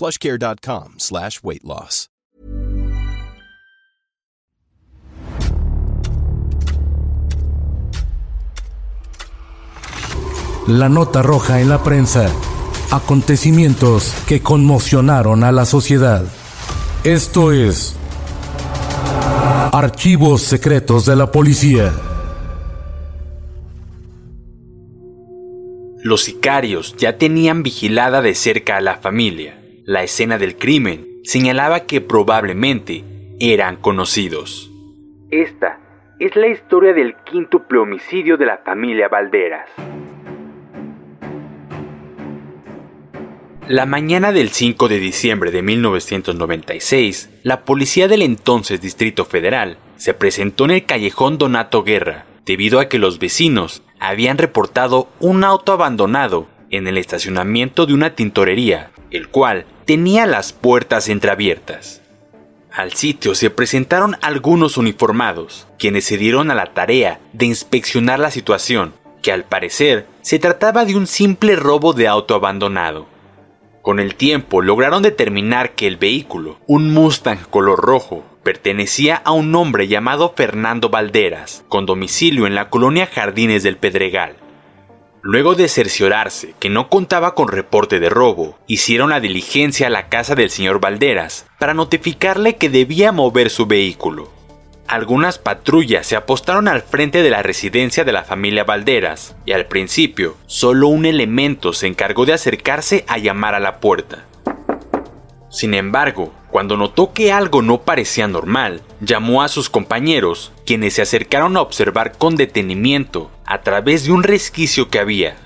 plushcare.com slash weight loss. La nota roja en la prensa. Acontecimientos que conmocionaron a la sociedad. Esto es Archivos Secretos de la Policía. Los sicarios ya tenían vigilada de cerca a la familia. La escena del crimen señalaba que probablemente eran conocidos. Esta es la historia del quíntuple homicidio de la familia Valderas. La mañana del 5 de diciembre de 1996, la policía del entonces Distrito Federal se presentó en el callejón Donato Guerra debido a que los vecinos habían reportado un auto abandonado en el estacionamiento de una tintorería, el cual tenía las puertas entreabiertas. Al sitio se presentaron algunos uniformados, quienes se dieron a la tarea de inspeccionar la situación, que al parecer se trataba de un simple robo de auto abandonado. Con el tiempo lograron determinar que el vehículo, un Mustang color rojo, pertenecía a un hombre llamado Fernando Valderas, con domicilio en la colonia Jardines del Pedregal. Luego de cerciorarse que no contaba con reporte de robo, hicieron la diligencia a la casa del señor Valderas para notificarle que debía mover su vehículo. Algunas patrullas se apostaron al frente de la residencia de la familia Valderas y al principio solo un elemento se encargó de acercarse a llamar a la puerta. Sin embargo, cuando notó que algo no parecía normal, llamó a sus compañeros, quienes se acercaron a observar con detenimiento a través de un resquicio que había.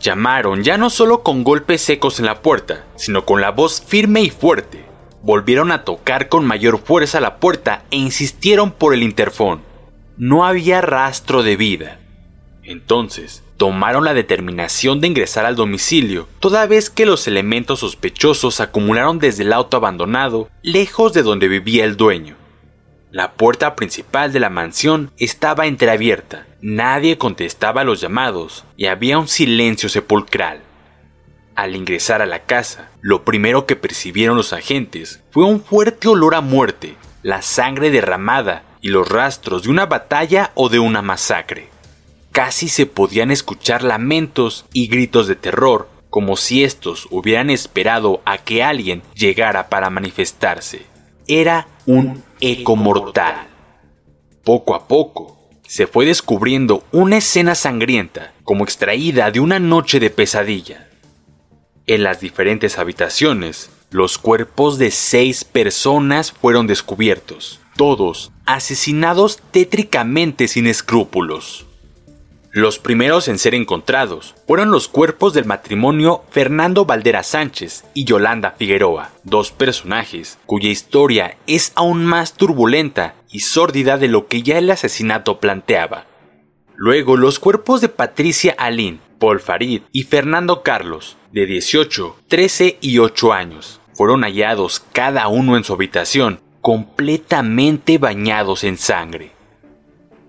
Llamaron ya no solo con golpes secos en la puerta, sino con la voz firme y fuerte volvieron a tocar con mayor fuerza la puerta e insistieron por el interfón. No había rastro de vida. Entonces, tomaron la determinación de ingresar al domicilio, toda vez que los elementos sospechosos acumularon desde el auto abandonado, lejos de donde vivía el dueño. La puerta principal de la mansión estaba entreabierta, nadie contestaba los llamados y había un silencio sepulcral. Al ingresar a la casa, lo primero que percibieron los agentes fue un fuerte olor a muerte, la sangre derramada y los rastros de una batalla o de una masacre. Casi se podían escuchar lamentos y gritos de terror, como si estos hubieran esperado a que alguien llegara para manifestarse. Era un eco mortal. Poco a poco, se fue descubriendo una escena sangrienta, como extraída de una noche de pesadilla. En las diferentes habitaciones, los cuerpos de seis personas fueron descubiertos, todos asesinados tétricamente sin escrúpulos. Los primeros en ser encontrados fueron los cuerpos del matrimonio Fernando Valdera Sánchez y Yolanda Figueroa, dos personajes cuya historia es aún más turbulenta y sórdida de lo que ya el asesinato planteaba. Luego los cuerpos de Patricia Alín, Paul Farid y Fernando Carlos, de 18, 13 y 8 años. Fueron hallados cada uno en su habitación, completamente bañados en sangre.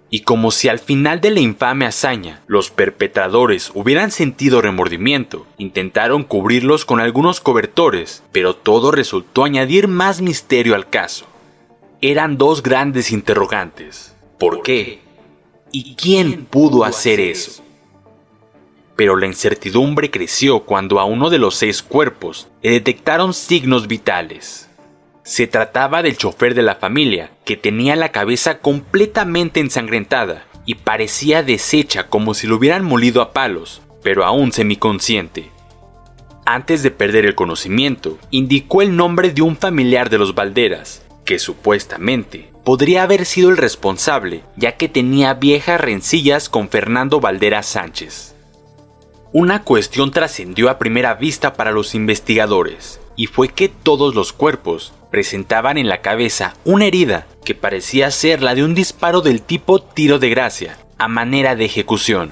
Y como si al final de la infame hazaña los perpetradores hubieran sentido remordimiento, intentaron cubrirlos con algunos cobertores, pero todo resultó añadir más misterio al caso. Eran dos grandes interrogantes. ¿Por qué? ¿Y quién pudo hacer eso? pero la incertidumbre creció cuando a uno de los seis cuerpos le detectaron signos vitales. Se trataba del chofer de la familia, que tenía la cabeza completamente ensangrentada y parecía deshecha como si lo hubieran molido a palos, pero aún semiconsciente. Antes de perder el conocimiento, indicó el nombre de un familiar de los Valderas, que supuestamente podría haber sido el responsable, ya que tenía viejas rencillas con Fernando Valderas Sánchez. Una cuestión trascendió a primera vista para los investigadores, y fue que todos los cuerpos presentaban en la cabeza una herida que parecía ser la de un disparo del tipo tiro de gracia, a manera de ejecución.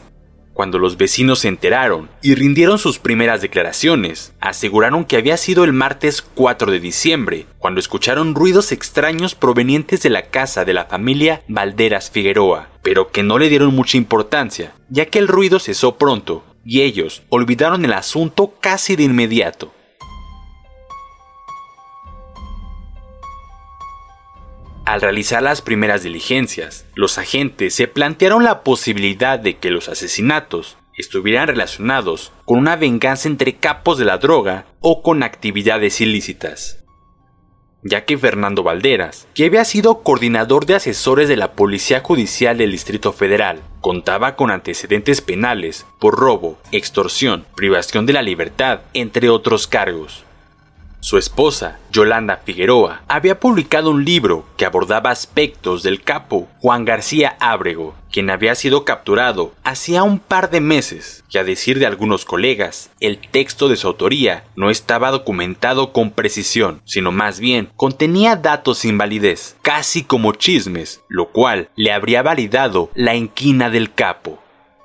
Cuando los vecinos se enteraron y rindieron sus primeras declaraciones, aseguraron que había sido el martes 4 de diciembre, cuando escucharon ruidos extraños provenientes de la casa de la familia Valderas Figueroa, pero que no le dieron mucha importancia, ya que el ruido cesó pronto y ellos olvidaron el asunto casi de inmediato. Al realizar las primeras diligencias, los agentes se plantearon la posibilidad de que los asesinatos estuvieran relacionados con una venganza entre capos de la droga o con actividades ilícitas. Ya que Fernando Valderas, que había sido coordinador de asesores de la Policía Judicial del Distrito Federal, contaba con antecedentes penales por robo, extorsión, privación de la libertad, entre otros cargos. Su esposa, Yolanda Figueroa, había publicado un libro que abordaba aspectos del capo Juan García Ábrego, quien había sido capturado hacía un par de meses, que a decir de algunos colegas, el texto de su autoría no estaba documentado con precisión, sino más bien contenía datos sin validez, casi como chismes, lo cual le habría validado la inquina del capo.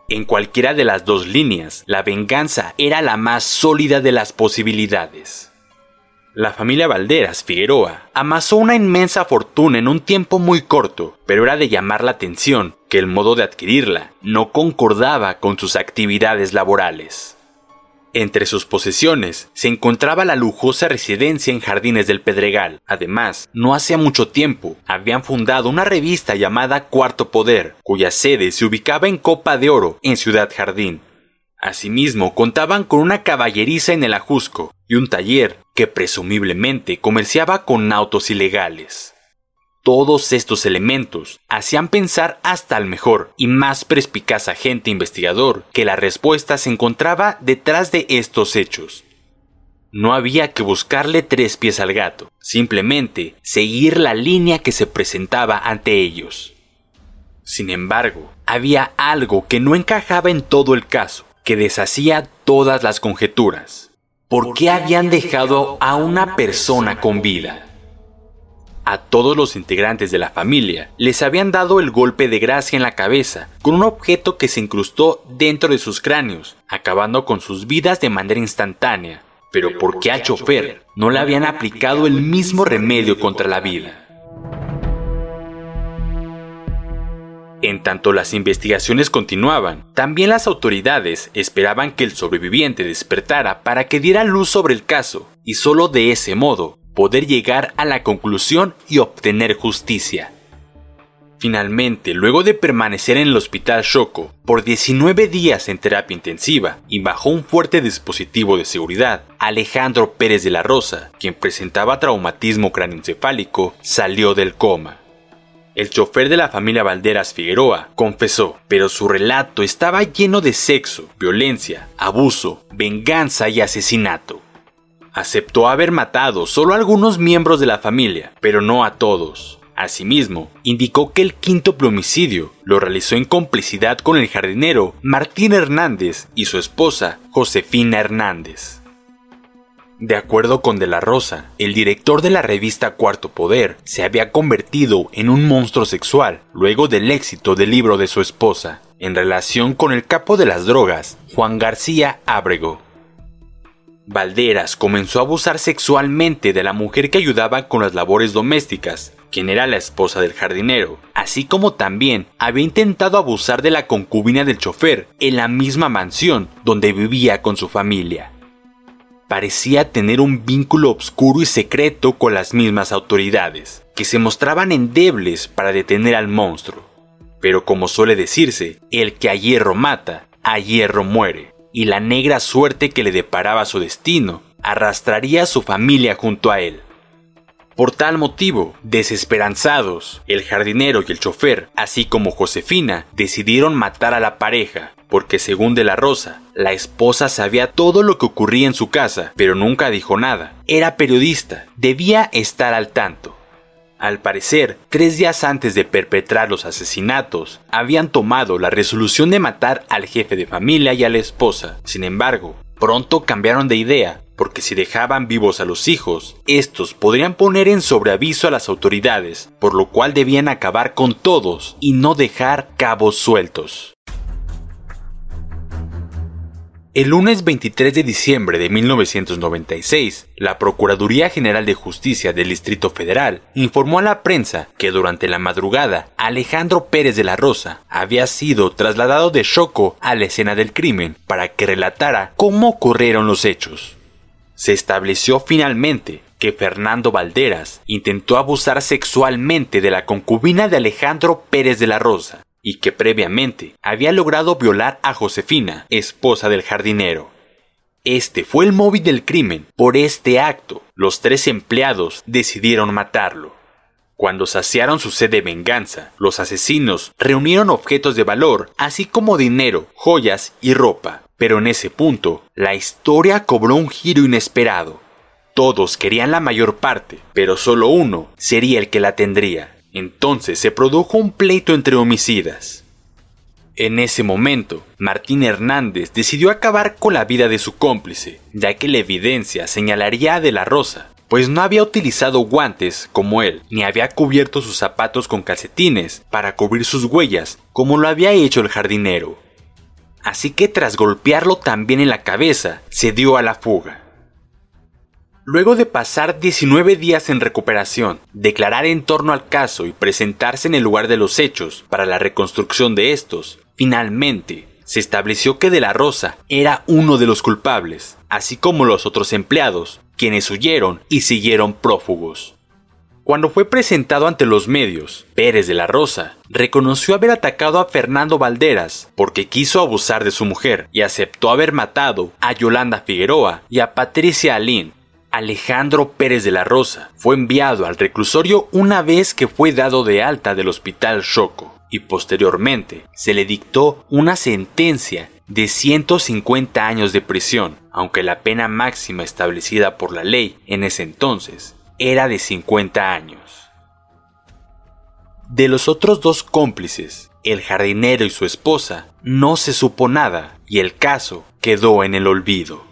En cualquiera de las dos líneas, la venganza era la más sólida de las posibilidades. La familia Valderas Figueroa amasó una inmensa fortuna en un tiempo muy corto, pero era de llamar la atención que el modo de adquirirla no concordaba con sus actividades laborales. Entre sus posesiones se encontraba la lujosa residencia en Jardines del Pedregal. Además, no hacía mucho tiempo habían fundado una revista llamada Cuarto Poder, cuya sede se ubicaba en Copa de Oro, en Ciudad Jardín. Asimismo, contaban con una caballeriza en el Ajusco y un taller que presumiblemente comerciaba con autos ilegales. Todos estos elementos hacían pensar hasta al mejor y más perspicaz agente investigador que la respuesta se encontraba detrás de estos hechos. No había que buscarle tres pies al gato, simplemente seguir la línea que se presentaba ante ellos. Sin embargo, había algo que no encajaba en todo el caso que deshacía todas las conjeturas. ¿Por qué habían dejado a una persona con vida? A todos los integrantes de la familia les habían dado el golpe de gracia en la cabeza con un objeto que se incrustó dentro de sus cráneos, acabando con sus vidas de manera instantánea. Pero ¿por qué al chofer no le habían aplicado el mismo remedio contra la vida? En tanto las investigaciones continuaban, también las autoridades esperaban que el sobreviviente despertara para que diera luz sobre el caso, y solo de ese modo poder llegar a la conclusión y obtener justicia. Finalmente, luego de permanecer en el hospital Choco por 19 días en terapia intensiva y bajo un fuerte dispositivo de seguridad, Alejandro Pérez de la Rosa, quien presentaba traumatismo craneoencefálico, salió del coma. El chofer de la familia Valderas Figueroa confesó, pero su relato estaba lleno de sexo, violencia, abuso, venganza y asesinato. Aceptó haber matado solo a algunos miembros de la familia, pero no a todos. Asimismo, indicó que el quinto homicidio lo realizó en complicidad con el jardinero Martín Hernández y su esposa Josefina Hernández. De acuerdo con De la Rosa, el director de la revista Cuarto Poder se había convertido en un monstruo sexual luego del éxito del libro de su esposa, en relación con el capo de las drogas, Juan García Ábrego. Valderas comenzó a abusar sexualmente de la mujer que ayudaba con las labores domésticas, quien era la esposa del jardinero, así como también había intentado abusar de la concubina del chofer en la misma mansión donde vivía con su familia parecía tener un vínculo oscuro y secreto con las mismas autoridades, que se mostraban endebles para detener al monstruo. Pero como suele decirse, el que a hierro mata, a hierro muere, y la negra suerte que le deparaba su destino arrastraría a su familia junto a él. Por tal motivo, desesperanzados, el jardinero y el chofer, así como Josefina, decidieron matar a la pareja, porque según De la Rosa, la esposa sabía todo lo que ocurría en su casa, pero nunca dijo nada. Era periodista, debía estar al tanto. Al parecer, tres días antes de perpetrar los asesinatos, habían tomado la resolución de matar al jefe de familia y a la esposa. Sin embargo, pronto cambiaron de idea, porque si dejaban vivos a los hijos, estos podrían poner en sobreaviso a las autoridades, por lo cual debían acabar con todos y no dejar cabos sueltos. El lunes 23 de diciembre de 1996, la Procuraduría General de Justicia del Distrito Federal informó a la prensa que durante la madrugada Alejandro Pérez de la Rosa había sido trasladado de Choco a la escena del crimen para que relatara cómo ocurrieron los hechos. Se estableció finalmente que Fernando Valderas intentó abusar sexualmente de la concubina de Alejandro Pérez de la Rosa y que previamente había logrado violar a Josefina, esposa del jardinero. Este fue el móvil del crimen. Por este acto, los tres empleados decidieron matarlo. Cuando saciaron su sed de venganza, los asesinos reunieron objetos de valor, así como dinero, joyas y ropa. Pero en ese punto, la historia cobró un giro inesperado. Todos querían la mayor parte, pero solo uno sería el que la tendría. Entonces se produjo un pleito entre homicidas. En ese momento, Martín Hernández decidió acabar con la vida de su cómplice, ya que la evidencia señalaría a De la Rosa, pues no había utilizado guantes como él, ni había cubierto sus zapatos con calcetines para cubrir sus huellas, como lo había hecho el jardinero. Así que tras golpearlo también en la cabeza, se dio a la fuga. Luego de pasar 19 días en recuperación, declarar en torno al caso y presentarse en el lugar de los hechos para la reconstrucción de estos, finalmente se estableció que De la Rosa era uno de los culpables, así como los otros empleados, quienes huyeron y siguieron prófugos. Cuando fue presentado ante los medios, Pérez de la Rosa reconoció haber atacado a Fernando Valderas porque quiso abusar de su mujer y aceptó haber matado a Yolanda Figueroa y a Patricia Alín Alejandro Pérez de la Rosa fue enviado al reclusorio una vez que fue dado de alta del hospital Choco y posteriormente se le dictó una sentencia de 150 años de prisión, aunque la pena máxima establecida por la ley en ese entonces era de 50 años. De los otros dos cómplices, el jardinero y su esposa, no se supo nada y el caso quedó en el olvido.